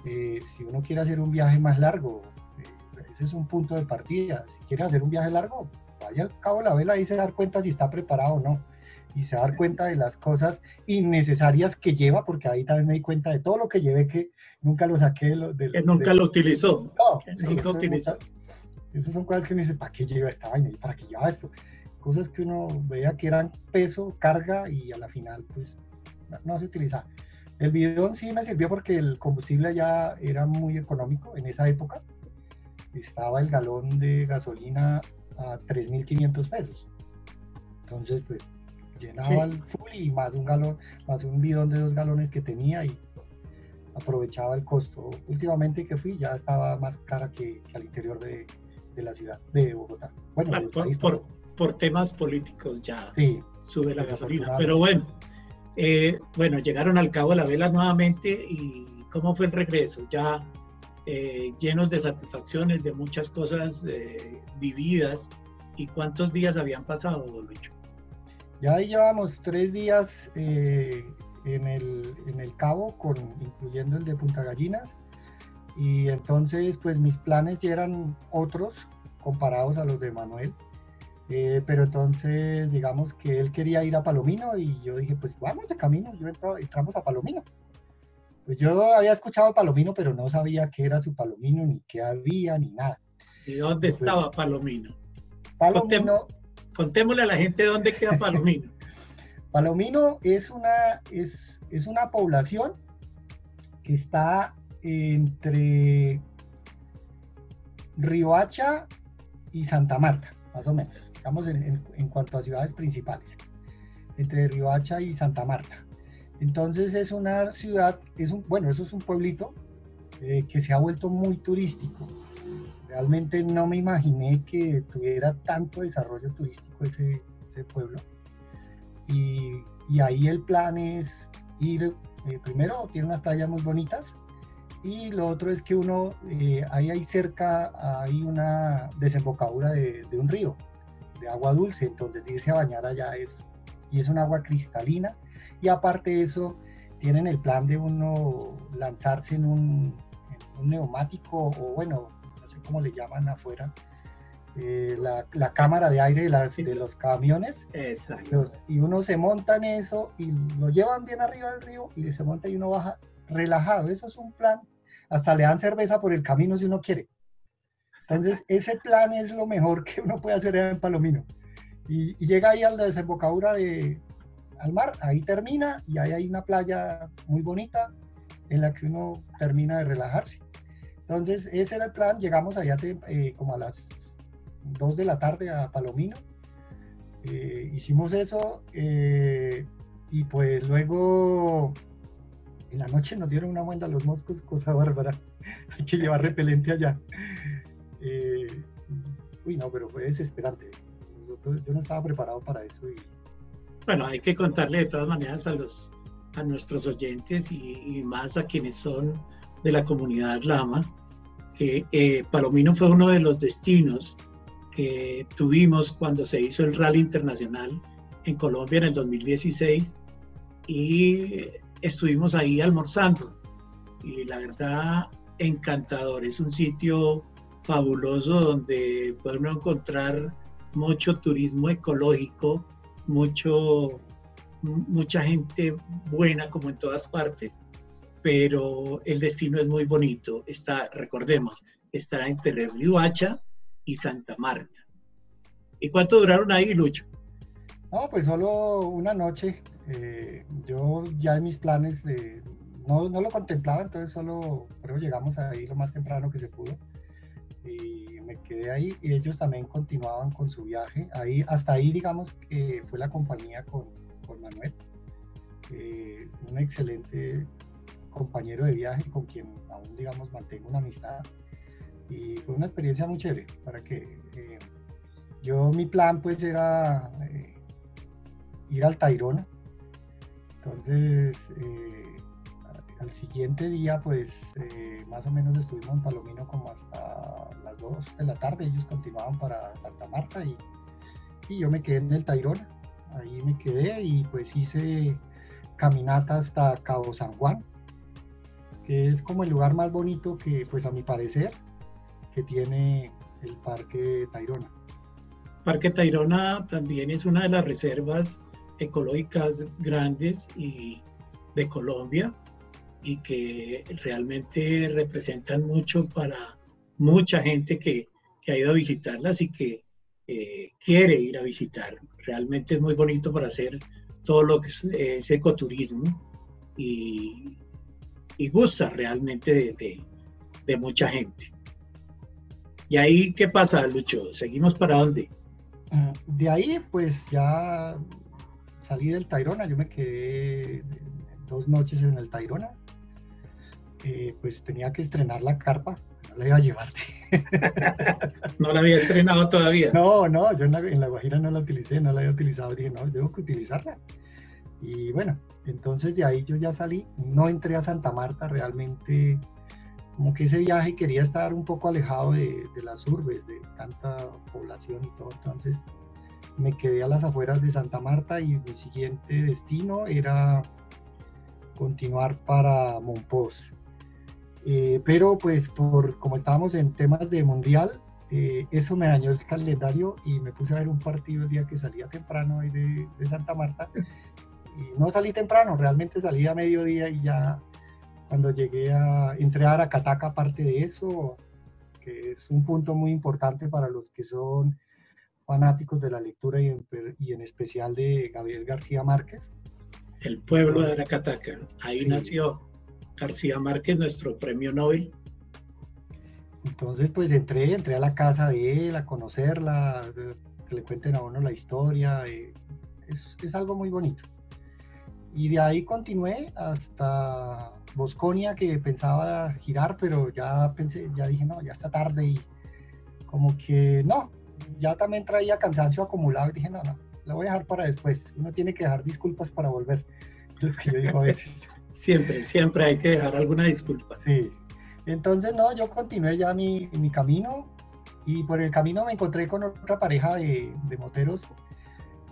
Eh, si uno quiere hacer un viaje más largo, eh, ese es un punto de partida. Si quiere hacer un viaje largo, vaya al cabo de la vela y se dar cuenta si está preparado o no. Y se dar cuenta de las cosas innecesarias que lleva, porque ahí también me di cuenta de todo lo que llevé que nunca lo saqué. De, que nunca lo utilizó. No, nunca utilizó. Esas son cosas que me dice, ¿para qué lleva esta vaina? ¿Y para qué lleva esto? Cosas que uno veía que eran peso, carga y a la final pues no se utiliza. El bidón sí me sirvió porque el combustible ya era muy económico en esa época. Estaba el galón de gasolina a 3.500 pesos. Entonces, pues llenaba el full y más un galón, más un bidón de dos galones que tenía y aprovechaba el costo. Últimamente que fui ya estaba más cara que, al interior de, la ciudad de Bogotá. Bueno, por, por, temas políticos ya sube la gasolina. Pero bueno, eh, bueno, llegaron al Cabo de la Vela nuevamente y ¿cómo fue el regreso? Ya eh, llenos de satisfacciones, de muchas cosas eh, vividas. ¿Y cuántos días habían pasado, Lucho? Ya ahí llevamos tres días en, el, en el Cabo, con, incluyendo el de Punta Gallinas. Y entonces, pues mis planes ya eran otros comparados a los de Manuel. Eh, pero entonces, digamos que él quería ir a Palomino y yo dije, pues vamos de camino, yo entramos a Palomino. Pues yo había escuchado Palomino, pero no sabía qué era su Palomino, ni qué había, ni nada. ¿Y dónde estaba Palomino? Palomino. Contémosle a la gente dónde queda Palomino. Palomino es una, es, es una población que está entre Riohacha y Santa Marta, más o menos digamos en, cuanto a ciudades principales, entre Riohacha y Santa Marta. Entonces es una ciudad, es un, bueno, eso es un pueblito eh, que se ha vuelto muy turístico. Realmente no me imaginé que tuviera tanto desarrollo turístico ese, ese pueblo. Y, y, ahí el plan es ir, eh, primero tiene unas playas muy bonitas, y lo otro es que uno, eh, ahí, ahí cerca hay una desembocadura de, un río de agua dulce, entonces irse a bañar allá es, y es un agua cristalina, y aparte de eso, tienen el plan de uno lanzarse en un, neumático, o bueno, no sé cómo le llaman afuera, eh, la, cámara de aire de, de los camiones. Exacto. y uno se monta en eso y lo llevan bien arriba del río y se monta y uno baja relajado. Eso es un plan. Hasta le dan cerveza por el camino si uno quiere. Entonces, ese plan es lo mejor que uno puede hacer en Palomino. Y, llega ahí a la desembocadura de, al mar, ahí termina y ahí hay una playa muy bonita en la que uno termina de relajarse. Entonces, ese era el plan. Llegamos allá eh, como a las 2 de la tarde a Palomino. Eh, hicimos eso eh, y pues luego en la noche nos dieron una muenda a los moscos, cosa bárbara. Hay que llevar repelente allá. Eh, uy, no, pero fue desesperante. Yo, no estaba preparado para eso. Y... Bueno, hay que contarle de todas maneras a, los, a nuestros oyentes y, más a quienes son de la comunidad Lama, que eh, Palomino fue uno de los destinos que tuvimos cuando se hizo el Rally Internacional en Colombia en el 2016 y estuvimos ahí almorzando. Y la verdad encantador, es un sitio fabuloso donde podemos encontrar mucho turismo ecológico, mucho, mucha gente buena como en todas partes, pero el destino es muy bonito. Está, recordemos, estará entre Riohacha y Santa Marta. ¿Y cuánto duraron ahí, Lucho? No, pues solo una noche. Eh, yo ya en mis planes no, no, lo contemplaba, entonces solo pero llegamos ahí lo más temprano que se pudo y me quedé ahí y ellos también continuaban con su viaje. Ahí, hasta ahí digamos que fue la compañía con, con Manuel. Eh, un excelente compañero de viaje con quien aún, digamos, mantengo una amistad. Y fue una experiencia muy chévere, para que eh, yo mi plan pues era eh, ir al Tairona. Entonces, eh, al siguiente día, pues más o menos estuvimos en Palomino como hasta las 2 de la tarde. Ellos continuaban para Santa Marta y, y yo me quedé en el Tairona. Ahí me quedé y pues hice caminata hasta Cabo San Juan, es como el lugar más bonito que, pues a mi parecer, que tiene el Parque Tayrona. Parque Tayrona también es una de las reservas ecológicas grandes y de Colombia y que realmente representan mucho para mucha gente que, ha ido a visitarlas y que eh, quiere ir a visitar. Realmente es muy bonito para hacer todo lo que es, ecoturismo y, gusta realmente de, mucha gente. ¿Y ahí qué pasa, Lucho? ¿Seguimos para dónde? Ah, de ahí, pues ya salí del Tairona, yo me quedé dos noches en el Tairona. Eh, pues tenía que estrenar la carpa, no la iba a llevar. no la había estrenado todavía. No, no, yo en la, Guajira no la utilicé, no la había utilizado, dije, no, tengo que utilizarla. Y bueno, entonces de ahí yo ya salí, no entré a Santa Marta, realmente como que ese viaje quería estar un poco alejado de, las urbes, de tanta población y todo, entonces me quedé a las afueras de Santa Marta y mi siguiente destino era continuar para Monpós. Eh, pero pues por como estábamos en temas de mundial, eh, eso me dañó el calendario y me puse a ver un partido el día que salía temprano ahí de, de Santa Marta y no salí temprano, realmente salí a mediodía y ya cuando llegué a entrar a Aracataca, aparte de eso, que es un punto muy importante para los que son fanáticos de la lectura y en, y en especial de Gabriel García Márquez. El pueblo de Aracataca, ahí nació García Márquez, nuestro premio Nobel. Entonces, pues entré, entré a la casa de él, a conocerla, que le cuenten a uno la historia. Eh, es, es algo muy bonito. Y de ahí continué hasta Bosconia, que pensaba girar, pero ya pensé, ya dije, no, ya está tarde y como que no, ya también traía cansancio acumulado y dije, no, no, lo voy a dejar para después. Uno tiene que dejar disculpas para volver. yo digo a veces. siempre, siempre hay que dejar alguna disculpa. Sí. Entonces, no, yo continué ya mi, mi camino y por el camino me encontré con otra pareja de, de moteros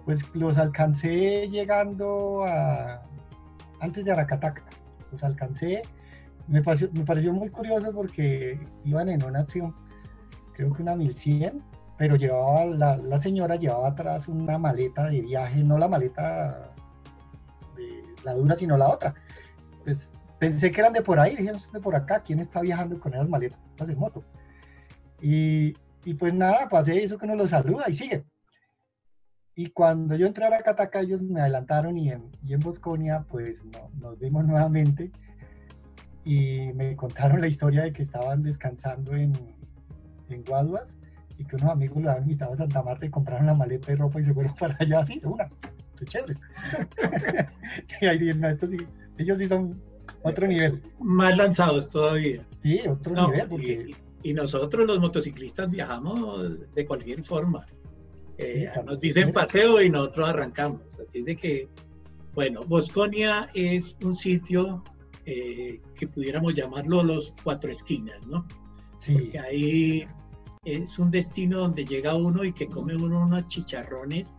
pues los alcancé llegando a, antes de Aracataca, los alcancé, me pareció, me pareció muy curioso porque iban en una Triumph, creo que una 1100, pero llevaba, la, la, señora llevaba atrás una maleta de viaje, no la maleta de la dura, sino la otra. Pues pensé que eran de por ahí, dije, no de por acá, ¿quién está viajando con esas maletas de moto? Y, y pues nada, pasé eso que uno lo saluda y sigue. Y cuando yo entré a Cataca, ellos me adelantaron y en, y en Bosconia, pues no, nos vimos nuevamente y me contaron la historia de que estaban descansando en, en Guaduas y que unos amigos lo habían invitado a Santa Marta y compraron la maleta de ropa y se fueron para allá así, una. Qué chévere. y ahí, sí, ellos sí son otro nivel. Más lanzados todavía. Sí, otro nivel. y nosotros los motociclistas viajamos de cualquier forma. Eh, nos dicen paseo y nosotros arrancamos. Así de que, bueno, Bosconia es un sitio eh, que pudiéramos llamarlo los cuatro esquinas, ¿no? Sí. Porque ahí es un destino donde llega uno y que come uno unos chicharrones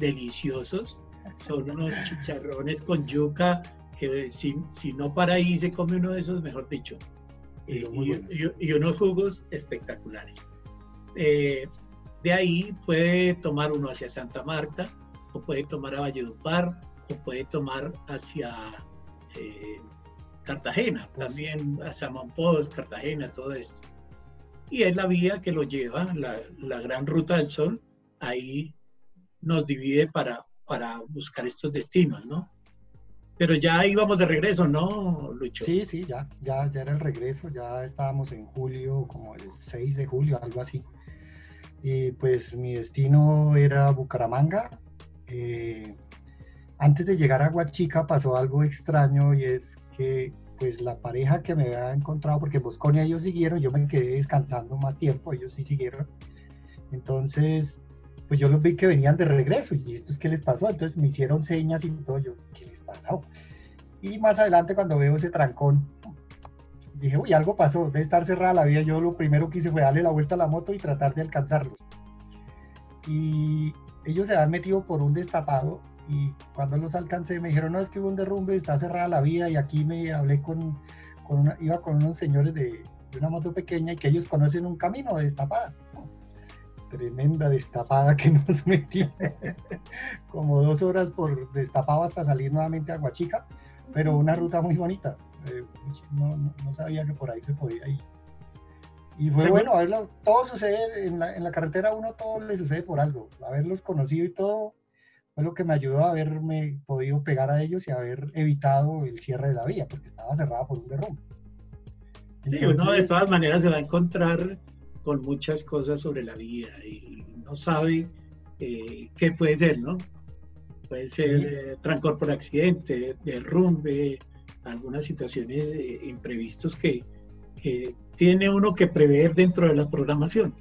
deliciosos. Son unos chicharrones con yuca que si, si no para ahí se come uno de esos, mejor dicho. y, y, unos jugos espectaculares. Eh, de ahí puede tomar uno hacia Santa Marta, o puede tomar a Valledupar, o puede tomar hacia eh, Cartagena, también hacia Monpós, Cartagena, todo esto. Y es la vía que lo lleva, la, gran ruta del sol, ahí nos divide para, para buscar estos destinos, ¿no? Pero ya íbamos de regreso, ¿no, Lucho? Sí, sí, ya, ya, ya era el regreso, ya estábamos en julio, como el 6 de julio, algo así y pues mi destino era Bucaramanga. Eh, antes de llegar a Huachica pasó algo extraño y es que pues la pareja que me había encontrado, porque en Bosconia ellos siguieron, yo me quedé descansando más tiempo, ellos sí siguieron. Entonces, pues yo los vi que venían de regreso y esto es qué les pasó, entonces me hicieron señas y todo, yo, ¿qué les pasó? Y más adelante cuando veo ese trancón, dije, uy, algo pasó, de estar cerrada la vía, yo lo primero que hice fue darle la vuelta a la moto y tratar de alcanzarlos. Y ellos se han metido por un destapado y cuando los alcancé me dijeron, no, es que hubo un derrumbe, está cerrada la vía y aquí me hablé con, con una, iba con unos señores de, de, una moto pequeña y que ellos conocen un camino de destapada. Tremenda destapada que nos metió, como dos horas por destapado hasta salir nuevamente a Huachica, pero una ruta muy bonita. Eh, no, no, sabía que por ahí se podía ir. Y fue bueno, verlo, todo sucede en la, en la carretera, uno todo le sucede por algo. Haberlos conocido y todo, fue lo que me ayudó a haberme podido pegar a ellos y haber evitado el cierre de la vía, porque estaba cerrada por un derrumbe. Sí, uno de todas maneras se va a encontrar con muchas cosas sobre la vía y no sabe eh, qué puede ser, ¿no? Puede ser eh, trancor por accidente, derrumbe, algunas situaciones eh, imprevistos que, que, tiene uno que prever dentro de la programación.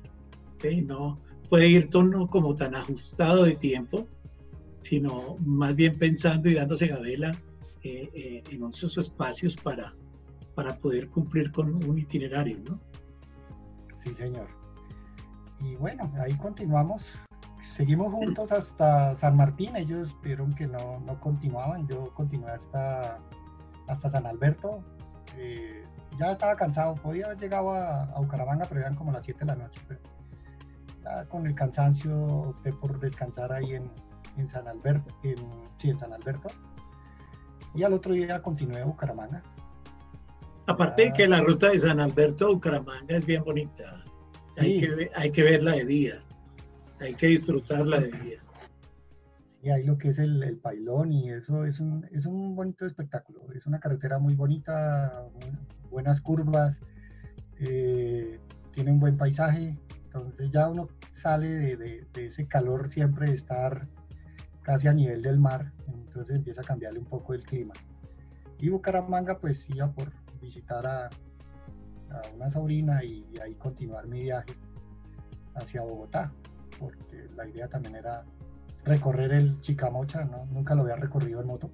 ¿sí? No puede ir todo como tan ajustado de tiempo sino más bien pensando y dándose gabela eh, eh, en esos espacios para, para poder cumplir con un itinerario, ¿no? Sí, señor. Y bueno, ahí continuamos. Seguimos juntos hasta San Martín. Ellos vieron que no, no continuaban. Yo continué hasta, hasta San Alberto. Eh, ya estaba cansado. Podía haber llegado a, a, Bucaramanga, pero eran como las 7 de la noche. ya con el cansancio opté por descansar ahí en, en San Alberto, en, sí, en San Alberto. Y al otro día continué a Bucaramanga. Aparte de que la ruta de San Alberto a Bucaramanga es bien bonita. Hay, que, hay que verla de día. Hay que disfrutarla de día. Y ahí lo que es el, el pailón y eso es un, es un bonito espectáculo. Es una carretera muy bonita, buenas curvas, eh, tiene un buen paisaje. Entonces ya uno sale de, de, ese calor siempre de estar casi a nivel del mar, entonces empieza a cambiarle un poco el clima. Y Bucaramanga pues iba por visitar a, a una sobrina y, ahí continuar mi viaje hacia Bogotá, porque la idea también era recorrer el Chicamocha, ¿no? nunca lo había recorrido en moto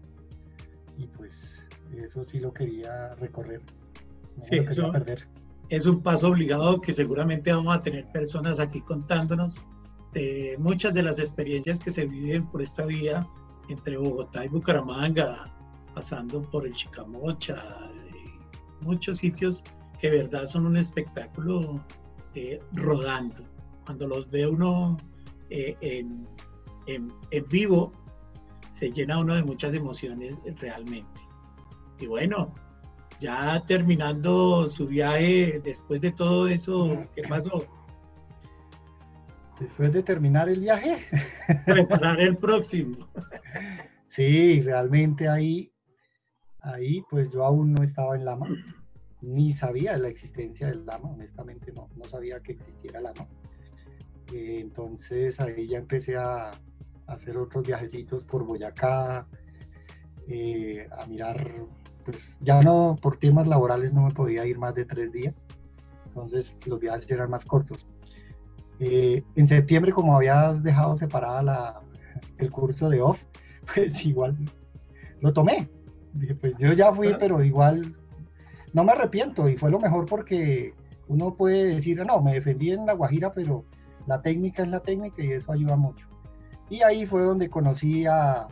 y pues eso sí lo quería recorrer. No sí, eso perder. es un paso obligado que seguramente vamos a tener personas aquí contándonos de muchas de las experiencias que se viven por esta vía entre Bogotá y Bucaramanga, pasando por el Chicamocha, muchos sitios que de verdad son un espectáculo eh, rodando. Cuando los ve uno eh, en, en, en, vivo, se llena uno de muchas emociones realmente. Y bueno, ya terminando su viaje, después de todo eso, ¿qué pasó? después de terminar el viaje. Preparar el próximo. Sí, realmente ahí, ahí pues yo aún no estaba en Lama, ni sabía de la existencia del Lama, honestamente no, no sabía que existiera Lama. Eh, entonces ahí ya empecé a, hacer otros viajecitos por Boyacá, eh, a mirar, pues ya no, por temas laborales no me podía ir más de tres días, entonces los viajes eran más cortos eh, en septiembre, como había dejado separada la, el curso de off, pues igual lo tomé. Dije, pues yo ya fui, pero igual no me arrepiento y fue lo mejor porque uno puede decir, no, me defendí en la Guajira, pero la técnica es la técnica y eso ayuda mucho. Y ahí fue donde conocí a, a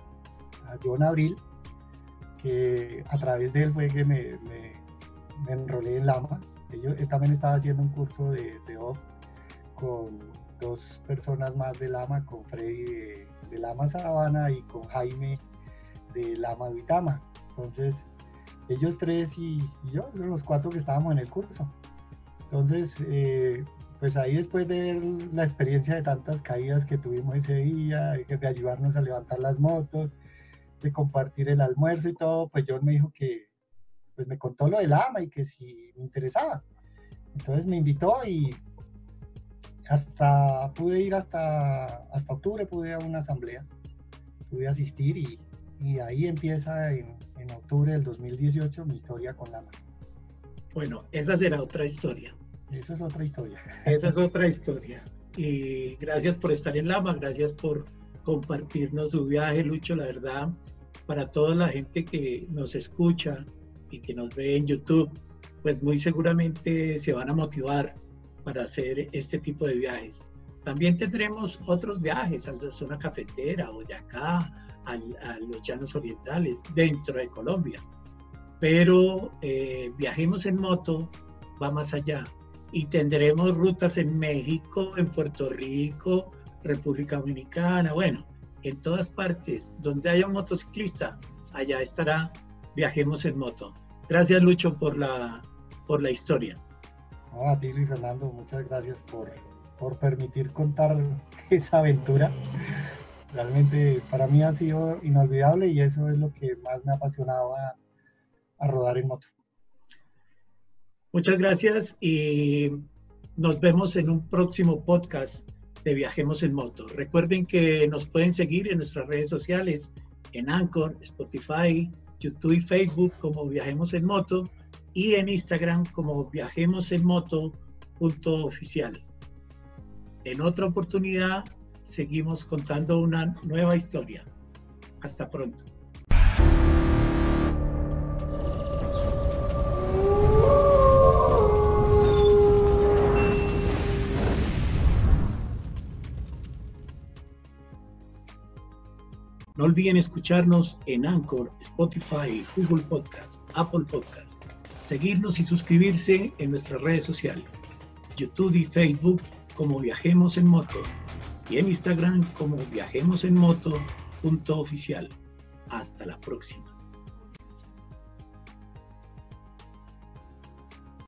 John Abril, que a través de él fue que me, enrolé en Lama. Yo también estaba haciendo un curso de, de off con dos personas más de Lama, con Freddy de, Lama Sabana y con Jaime de Lama Vitama. Entonces, ellos tres y, yo, los cuatro que estábamos en el curso. Entonces, eh, pues ahí después de la experiencia de tantas caídas que tuvimos ese día, de ayudarnos a levantar las motos, de compartir el almuerzo y todo, pues John me dijo que, pues me contó lo de Lama y que si me interesaba. Entonces me invitó y hasta pude ir hasta, hasta octubre, pude ir a una asamblea, pude asistir y, y ahí empieza en, en octubre del 2018 mi historia con Lama. Bueno, esa será otra historia. Esa es otra historia. Esa es otra historia. Y gracias por estar en Lama, gracias por compartirnos su viaje, Lucho, la verdad, para toda la gente que nos escucha y que nos ve en YouTube, pues muy seguramente se van a motivar para hacer este tipo de viajes. También tendremos otros viajes a la zona cafetera, Boyacá, a, a los llanos orientales, dentro de Colombia. Pero eh, viajemos en moto, va más allá. Y tendremos rutas en México, en Puerto Rico, República Dominicana, bueno, en todas partes donde haya un motociclista, allá estará Viajemos en Moto. Gracias Lucho por la, por la historia. a ti Luis Fernando, muchas gracias por, por permitir contar esa aventura. Realmente para mí ha sido inolvidable y eso es lo que más me apasionaba a rodar en moto. Muchas gracias y nos vemos en un próximo podcast de Viajemos en Moto. Recuerden que nos pueden seguir en nuestras redes sociales, en Anchor, Spotify, YouTube y Facebook como Viajemos en Moto y en Instagram como Viajemos en Moto oficial. En otra oportunidad seguimos contando una nueva historia. Hasta pronto. No olviden escucharnos en Anchor, Spotify, Google Podcast, Apple Podcast. Seguirnos y suscribirse en nuestras redes sociales, YouTube y Facebook como Viajemos en Moto y en Instagram como Viajemos en Moto. Hasta la próxima.